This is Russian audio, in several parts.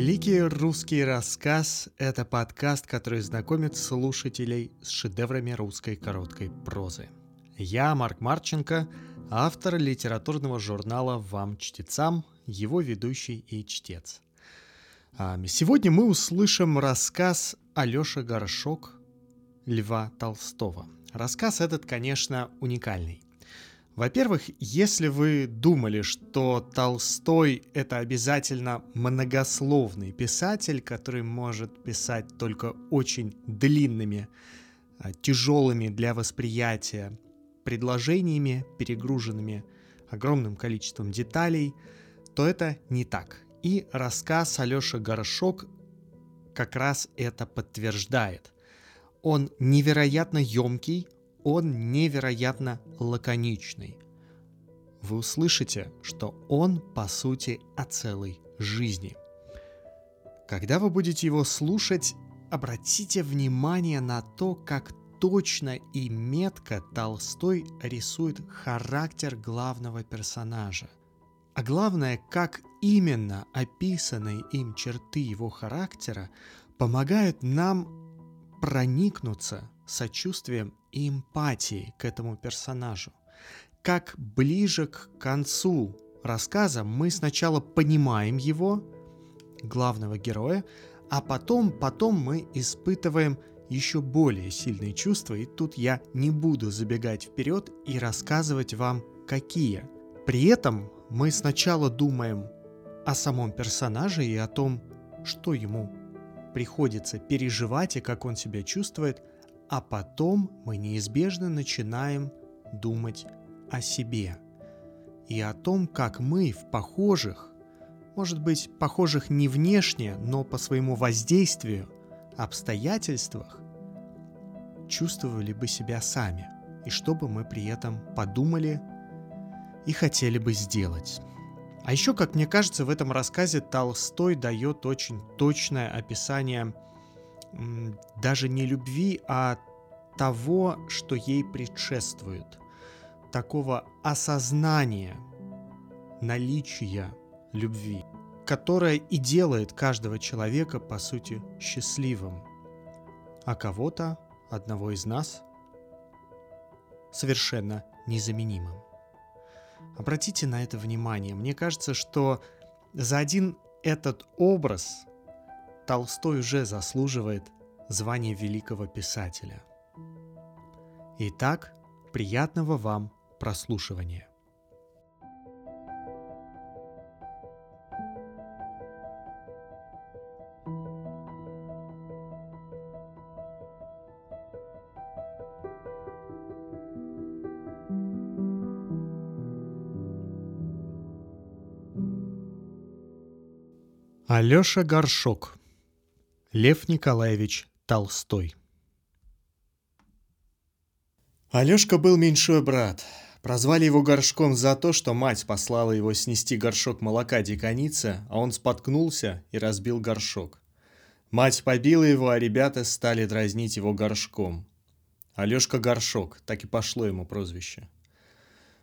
Великий русский рассказ – это подкаст, который знакомит слушателей с шедеврами русской короткой прозы. Я Марк Марченко, автор литературного журнала «Вам, чтецам», его ведущий и чтец. А, сегодня мы услышим рассказ Алёша Горшок Льва Толстого. Рассказ этот, конечно, уникальный. Во-первых, если вы думали, что Толстой — это обязательно многословный писатель, который может писать только очень длинными, а, тяжелыми для восприятия предложениями, перегруженными огромным количеством деталей, то это не так. И рассказ Алёша Горшок как раз это подтверждает. Он невероятно емкий, он невероятно лаконичный. Вы услышите, что он, по сути, о целой жизни. Когда вы будете его слушать, обратите внимание на то, как точно и метко Толстой рисует характер главного персонажа. А главное, как именно описанные им черты его характера помогают нам проникнуться сочувствием и эмпатией к этому персонажу. Как ближе к концу рассказа мы сначала понимаем его, главного героя, а потом, потом мы испытываем еще более сильные чувства, и тут я не буду забегать вперед и рассказывать вам, какие. При этом мы сначала думаем о самом персонаже и о том, что ему приходится переживать и как он себя чувствует, а потом мы неизбежно начинаем думать о себе и о том, как мы в похожих, может быть, похожих не внешне, но по своему воздействию, обстоятельствах чувствовали бы себя сами, и что бы мы при этом подумали и хотели бы сделать. А еще, как мне кажется, в этом рассказе Толстой дает очень точное описание даже не любви, а того, что ей предшествует. Такого осознания наличия любви, которая и делает каждого человека, по сути, счастливым, а кого-то, одного из нас, совершенно незаменимым. Обратите на это внимание. Мне кажется, что за один этот образ Толстой уже заслуживает звания великого писателя. Итак, приятного вам прослушивания. Алёша Горшок. Лев Николаевич Толстой. Алёшка был меньшой брат. Прозвали его горшком за то, что мать послала его снести горшок молока диконице, а он споткнулся и разбил горшок. Мать побила его, а ребята стали дразнить его горшком. Алёшка Горшок, так и пошло ему прозвище.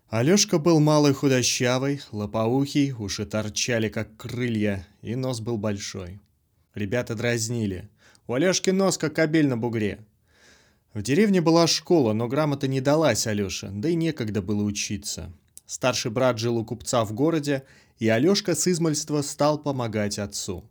Алёшка был малый худощавый, лопоухий, уши торчали, как крылья, и нос был большой. Ребята дразнили. У Алёшки нос, как кобель на бугре. В деревне была школа, но грамота не далась Алёше, да и некогда было учиться. Старший брат жил у купца в городе, и Алёшка с измальства стал помогать отцу.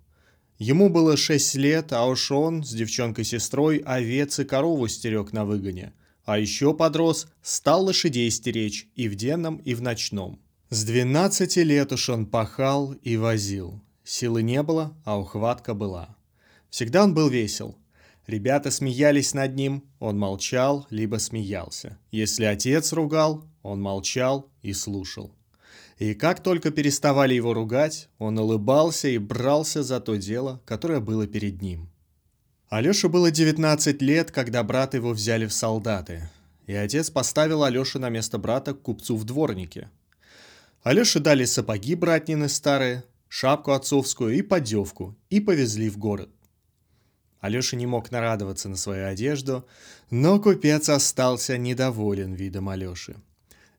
Ему было шесть лет, а уж он с девчонкой-сестрой овец и корову стерег на выгоне – а еще подрос, стал лошадей стеречь и в денном, и в ночном. С двенадцати лет уж он пахал и возил. Силы не было, а ухватка была. Всегда он был весел. Ребята смеялись над ним, он молчал, либо смеялся. Если отец ругал, он молчал и слушал. И как только переставали его ругать, он улыбался и брался за то дело, которое было перед ним – Алёше было 19 лет, когда брат его взяли в солдаты, и отец поставил Алёшу на место брата к купцу в дворнике. Алёше дали сапоги братнины старые, шапку отцовскую и поддевку, и повезли в город. Алёша не мог нарадоваться на свою одежду, но купец остался недоволен видом Алёши.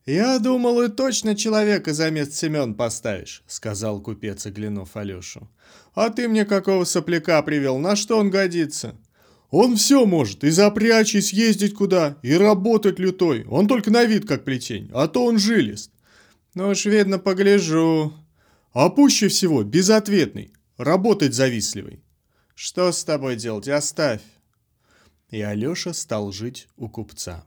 «Я думал, и точно человека за мест Семен поставишь», — сказал купец, оглянув Алешу. «А ты мне какого сопляка привел? На что он годится?» «Он все может, и запрячь, и съездить куда, и работать лютой. Он только на вид как плетень, а то он жилист». «Ну уж видно, погляжу». «А пуще всего безответный, работать завистливый». «Что с тобой делать? Оставь». И Алеша стал жить у купца.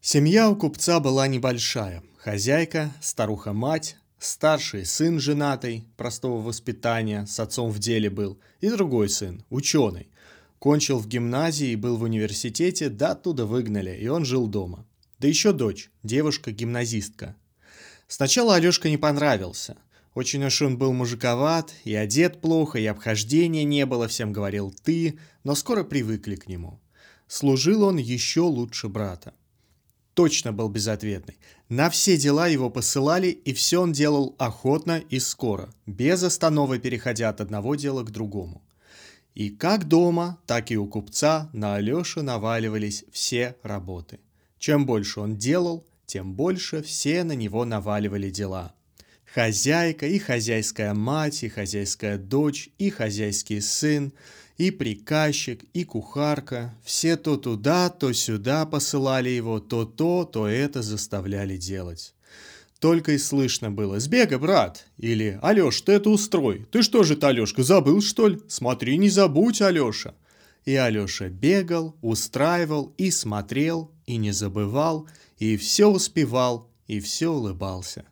Семья у купца была небольшая. Хозяйка, старуха-мать, старший сын женатый, простого воспитания, с отцом в деле был, и другой сын, ученый. Кончил в гимназии был в университете, да оттуда выгнали, и он жил дома. Да еще дочь, девушка-гимназистка. Сначала Алешка не понравился. Очень уж он был мужиковат, и одет плохо, и обхождения не было, всем говорил «ты», но скоро привыкли к нему. Служил он еще лучше брата точно был безответный. На все дела его посылали, и все он делал охотно и скоро, без остановы переходя от одного дела к другому. И как дома, так и у купца на Алешу наваливались все работы. Чем больше он делал, тем больше все на него наваливали дела. Хозяйка и хозяйская мать, и хозяйская дочь, и хозяйский сын, и приказчик, и кухарка, все то туда, то сюда посылали его, то то, то это заставляли делать. Только и слышно было «Сбегай, брат!» или «Алеш, ты это устрой! Ты что же ты, Алешка, забыл, что ли? Смотри, не забудь, Алеша!» И Алеша бегал, устраивал и смотрел, и не забывал, и все успевал, и все улыбался.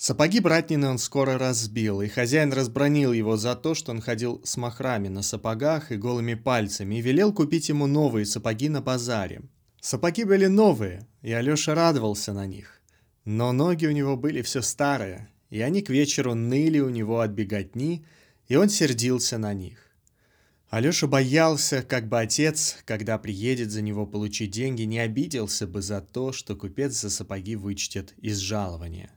Сапоги братнины он скоро разбил, и хозяин разбронил его за то, что он ходил с махрами на сапогах и голыми пальцами, и велел купить ему новые сапоги на базаре. Сапоги были новые, и Алеша радовался на них. Но ноги у него были все старые, и они к вечеру ныли у него от беготни, и он сердился на них. Алеша боялся, как бы отец, когда приедет за него получить деньги, не обиделся бы за то, что купец за сапоги вычтет из жалования.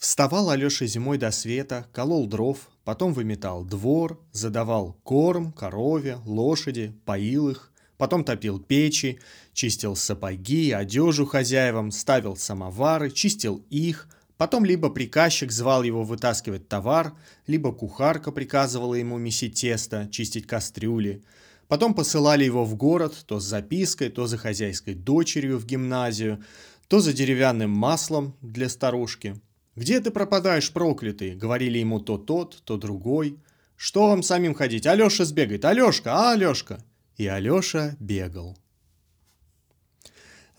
Вставал Алеша зимой до света, колол дров, потом выметал двор, задавал корм корове, лошади, поил их, потом топил печи, чистил сапоги, одежу хозяевам, ставил самовары, чистил их, потом либо приказчик звал его вытаскивать товар, либо кухарка приказывала ему месить тесто, чистить кастрюли. Потом посылали его в город то с запиской, то за хозяйской дочерью в гимназию, то за деревянным маслом для старушки – «Где ты пропадаешь, проклятый?» — говорили ему то тот, то другой. «Что вам самим ходить? Алеша сбегает! Алешка, а, Алешка!» И Алеша бегал.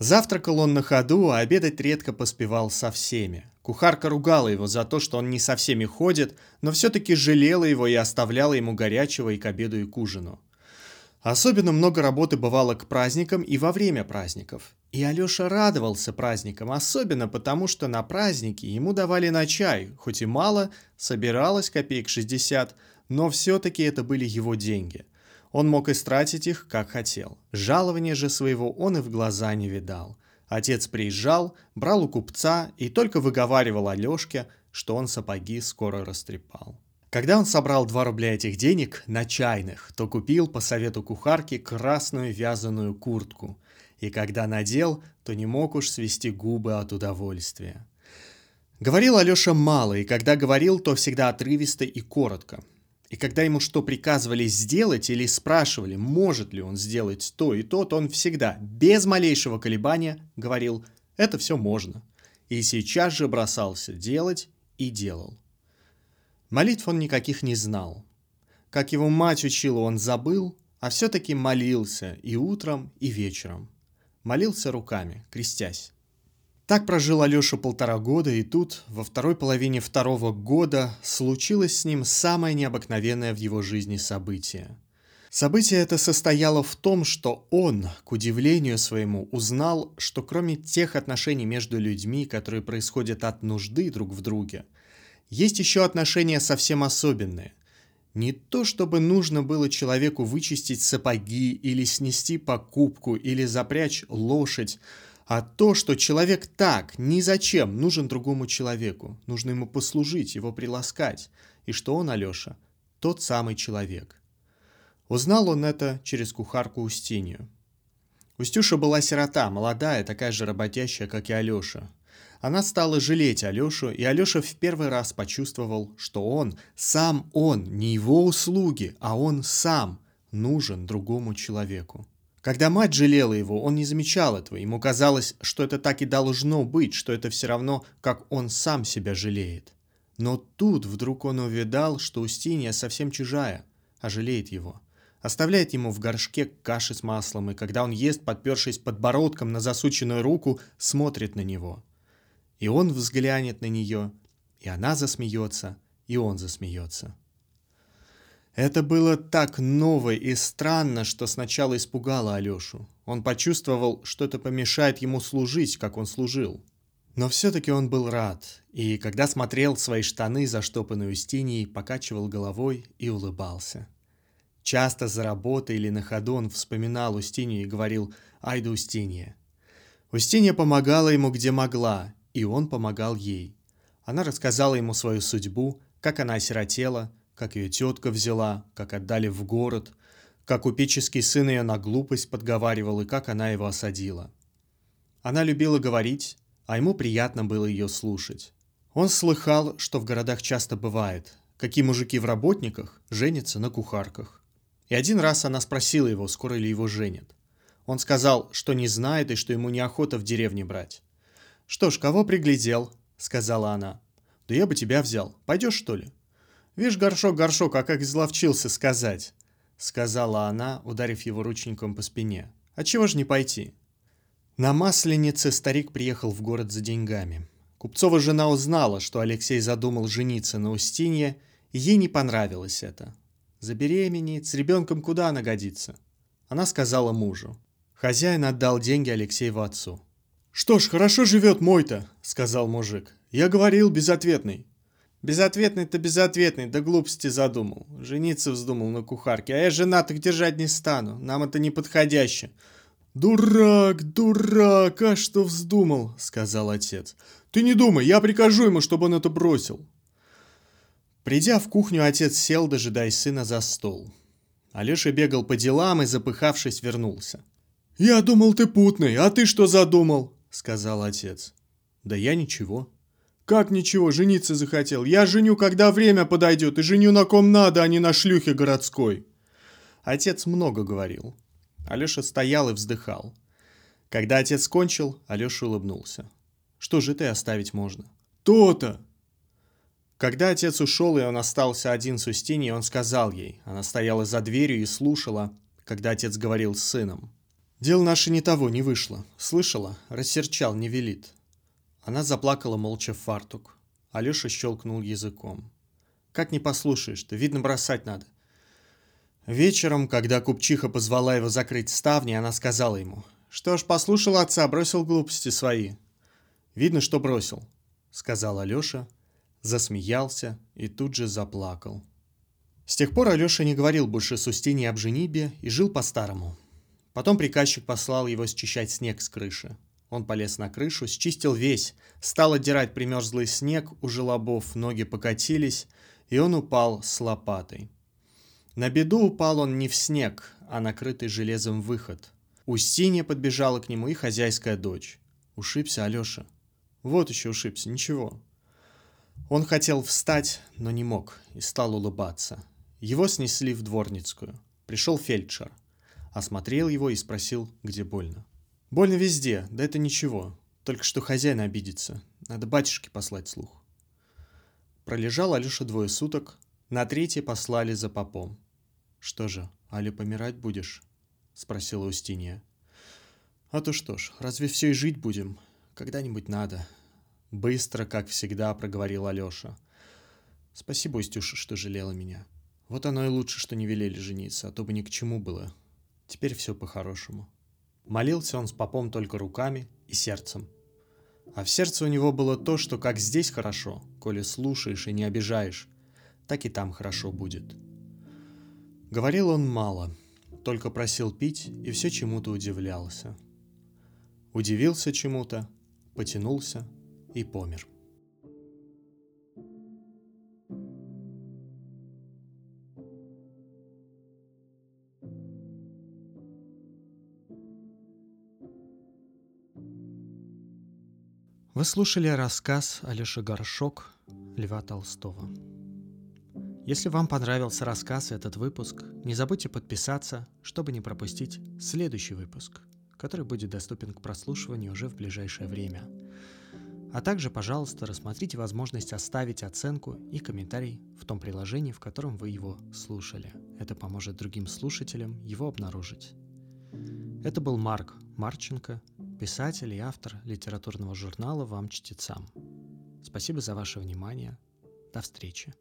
Завтракал он на ходу, а обедать редко поспевал со всеми. Кухарка ругала его за то, что он не со всеми ходит, но все-таки жалела его и оставляла ему горячего и к обеду, и к ужину. Особенно много работы бывало к праздникам и во время праздников. И Алеша радовался праздникам, особенно потому, что на праздники ему давали на чай, хоть и мало, собиралось копеек 60, но все-таки это были его деньги. Он мог истратить их, как хотел. Жалования же своего он и в глаза не видал. Отец приезжал, брал у купца и только выговаривал Алешке, что он сапоги скоро растрепал. Когда он собрал 2 рубля этих денег на чайных, то купил по совету кухарки красную вязаную куртку. И когда надел, то не мог уж свести губы от удовольствия. Говорил Алеша мало, и когда говорил, то всегда отрывисто и коротко. И когда ему что приказывали сделать или спрашивали, может ли он сделать то и то, то он всегда, без малейшего колебания, говорил «это все можно». И сейчас же бросался делать и делал. Молитв он никаких не знал. Как его мать учила, он забыл, а все-таки молился и утром, и вечером. Молился руками, крестясь. Так прожил Алеша полтора года, и тут, во второй половине второго года, случилось с ним самое необыкновенное в его жизни событие. Событие это состояло в том, что он, к удивлению своему, узнал, что кроме тех отношений между людьми, которые происходят от нужды друг в друге – есть еще отношения совсем особенные. Не то, чтобы нужно было человеку вычистить сапоги или снести покупку или запрячь лошадь, а то, что человек так, ни зачем, нужен другому человеку, нужно ему послужить, его приласкать, и что он, Алеша, тот самый человек. Узнал он это через кухарку Устинью. Устюша была сирота, молодая, такая же работящая, как и Алеша. Она стала жалеть Алешу, и Алеша в первый раз почувствовал, что он, сам он, не его услуги, а он сам нужен другому человеку. Когда мать жалела его, он не замечал этого. Ему казалось, что это так и должно быть, что это все равно, как он сам себя жалеет. Но тут вдруг он увидал, что Устинья совсем чужая, а жалеет его. Оставляет ему в горшке каши с маслом, и когда он ест, подпершись подбородком на засученную руку, смотрит на него. И он взглянет на нее, и она засмеется, и он засмеется. Это было так ново и странно, что сначала испугало Алешу. Он почувствовал, что это помешает ему служить, как он служил. Но все-таки он был рад, и когда смотрел свои штаны, заштопанные Устиньей, покачивал головой и улыбался. Часто за работой или на ходу он вспоминал Устинью и говорил «Ай да Устинья». Устинья помогала ему где могла, и он помогал ей. Она рассказала ему свою судьбу, как она осиротела – как ее тетка взяла, как отдали в город, как купеческий сын ее на глупость подговаривал и как она его осадила. Она любила говорить, а ему приятно было ее слушать. Он слыхал, что в городах часто бывает, какие мужики в работниках женятся на кухарках. И один раз она спросила его, скоро ли его женят. Он сказал, что не знает и что ему неохота в деревне брать. «Что ж, кого приглядел?» — сказала она. «Да я бы тебя взял. Пойдешь, что ли?» «Вишь, горшок, горшок, а как изловчился сказать!» — сказала она, ударив его рученьком по спине. «А чего ж не пойти?» На Масленице старик приехал в город за деньгами. Купцова жена узнала, что Алексей задумал жениться на Устинье, и ей не понравилось это. Забеременеет, с ребенком куда она годится? Она сказала мужу. Хозяин отдал деньги Алексееву отцу. «Что ж, хорошо живет мой-то», — сказал мужик. «Я говорил, безответный. Безответный-то безответный, да глупости задумал. Жениться вздумал на кухарке, а я женатых держать не стану, нам это не подходяще. «Дурак, дурак, а что вздумал?» — сказал отец. «Ты не думай, я прикажу ему, чтобы он это бросил». Придя в кухню, отец сел, дожидаясь сына за стол. Алеша бегал по делам и, запыхавшись, вернулся. «Я думал, ты путный, а ты что задумал?» — сказал отец. «Да я ничего», как ничего, жениться захотел? Я женю, когда время подойдет, и женю на ком надо, а не на шлюхе городской. Отец много говорил. Алеша стоял и вздыхал. Когда отец кончил, Алеша улыбнулся. Что же ты оставить можно? То-то! Когда отец ушел, и он остался один с Устиньей, он сказал ей. Она стояла за дверью и слушала, когда отец говорил с сыном. «Дело наше не того, не вышло. Слышала? Рассерчал, не велит. Она заплакала молча в фартук. Алеша щелкнул языком. «Как не послушаешь-то? Видно, бросать надо». Вечером, когда купчиха позвала его закрыть ставни, она сказала ему. «Что ж, послушал отца, бросил глупости свои». «Видно, что бросил», — сказал Алеша, засмеялся и тут же заплакал. С тех пор Алеша не говорил больше с Устиньей об женибе и жил по-старому. Потом приказчик послал его счищать снег с крыши. Он полез на крышу, счистил весь, стал отдирать примерзлый снег у желобов, ноги покатились, и он упал с лопатой. На беду упал он не в снег, а накрытый железом выход. Устинья подбежала к нему и хозяйская дочь. Ушибся Алеша. Вот еще ушибся, ничего. Он хотел встать, но не мог, и стал улыбаться. Его снесли в дворницкую. Пришел фельдшер. Осмотрел его и спросил, где больно. Больно везде, да это ничего. Только что хозяин обидится. Надо батюшке послать слух. Пролежал Алеша двое суток. На третье послали за попом. «Что же, Али, помирать будешь?» — спросила Устинья. «А то что ж, разве все и жить будем? Когда-нибудь надо». Быстро, как всегда, проговорил Алеша. «Спасибо, Устюша, что жалела меня. Вот оно и лучше, что не велели жениться, а то бы ни к чему было. Теперь все по-хорошему». Молился он с попом только руками и сердцем. А в сердце у него было то, что как здесь хорошо, коли слушаешь и не обижаешь, так и там хорошо будет. Говорил он мало, только просил пить и все чему-то удивлялся. Удивился чему-то, потянулся и помер. Вы слушали рассказ Алеши Горшок Льва Толстого. Если вам понравился рассказ и этот выпуск, не забудьте подписаться, чтобы не пропустить следующий выпуск, который будет доступен к прослушиванию уже в ближайшее время. А также, пожалуйста, рассмотрите возможность оставить оценку и комментарий в том приложении, в котором вы его слушали. Это поможет другим слушателям его обнаружить. Это был Марк Марченко, писатель и автор литературного журнала «Вам чтецам». Спасибо за ваше внимание. До встречи.